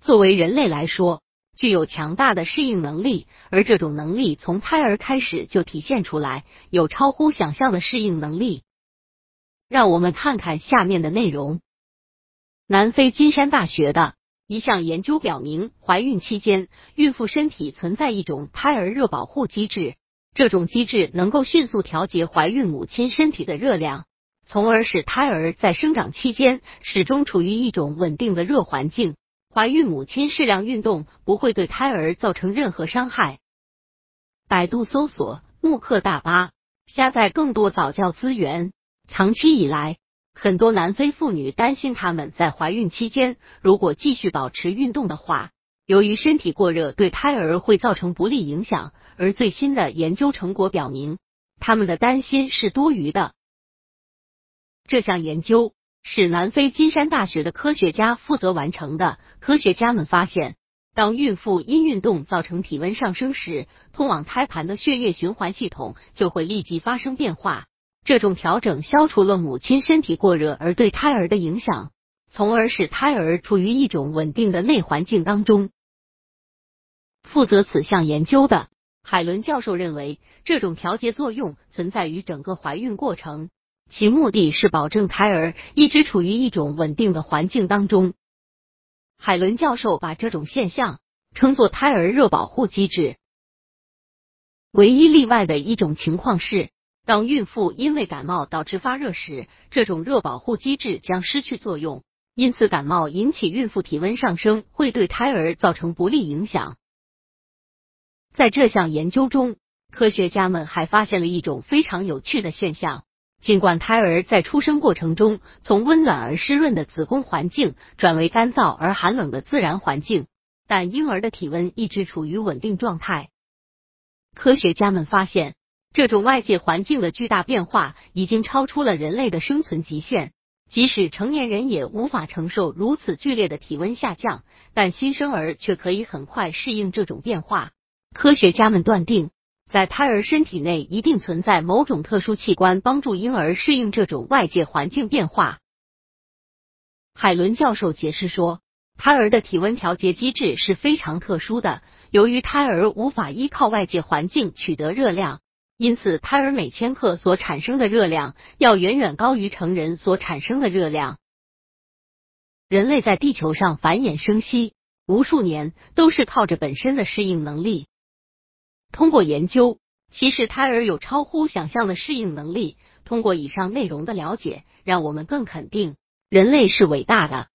作为人类来说，具有强大的适应能力，而这种能力从胎儿开始就体现出来，有超乎想象的适应能力。让我们看看下面的内容。南非金山大学的一项研究表明，怀孕期间，孕妇身体存在一种胎儿热保护机制，这种机制能够迅速调节怀孕母亲身体的热量，从而使胎儿在生长期间始终处于一种稳定的热环境。怀孕母亲适量运动不会对胎儿造成任何伤害。百度搜索慕课大巴，下载更多早教资源。长期以来，很多南非妇女担心她们在怀孕期间如果继续保持运动的话，由于身体过热对胎儿会造成不利影响。而最新的研究成果表明，他们的担心是多余的。这项研究。是南非金山大学的科学家负责完成的。科学家们发现，当孕妇因运动造成体温上升时，通往胎盘的血液循环系统就会立即发生变化。这种调整消除了母亲身体过热而对胎儿的影响，从而使胎儿处于一种稳定的内环境当中。负责此项研究的海伦教授认为，这种调节作用存在于整个怀孕过程。其目的是保证胎儿一直处于一种稳定的环境当中。海伦教授把这种现象称作胎儿热保护机制。唯一例外的一种情况是，当孕妇因为感冒导致发热时，这种热保护机制将失去作用。因此，感冒引起孕妇体温上升会对胎儿造成不利影响。在这项研究中，科学家们还发现了一种非常有趣的现象。尽管胎儿在出生过程中从温暖而湿润的子宫环境转为干燥而寒冷的自然环境，但婴儿的体温一直处于稳定状态。科学家们发现，这种外界环境的巨大变化已经超出了人类的生存极限。即使成年人也无法承受如此剧烈的体温下降，但新生儿却可以很快适应这种变化。科学家们断定。在胎儿身体内一定存在某种特殊器官，帮助婴儿适应这种外界环境变化。海伦教授解释说，胎儿的体温调节机制是非常特殊的。由于胎儿无法依靠外界环境取得热量，因此胎儿每千克所产生的热量要远远高于成人所产生的热量。人类在地球上繁衍生息无数年，都是靠着本身的适应能力。通过研究，其实胎儿有超乎想象的适应能力。通过以上内容的了解，让我们更肯定人类是伟大的。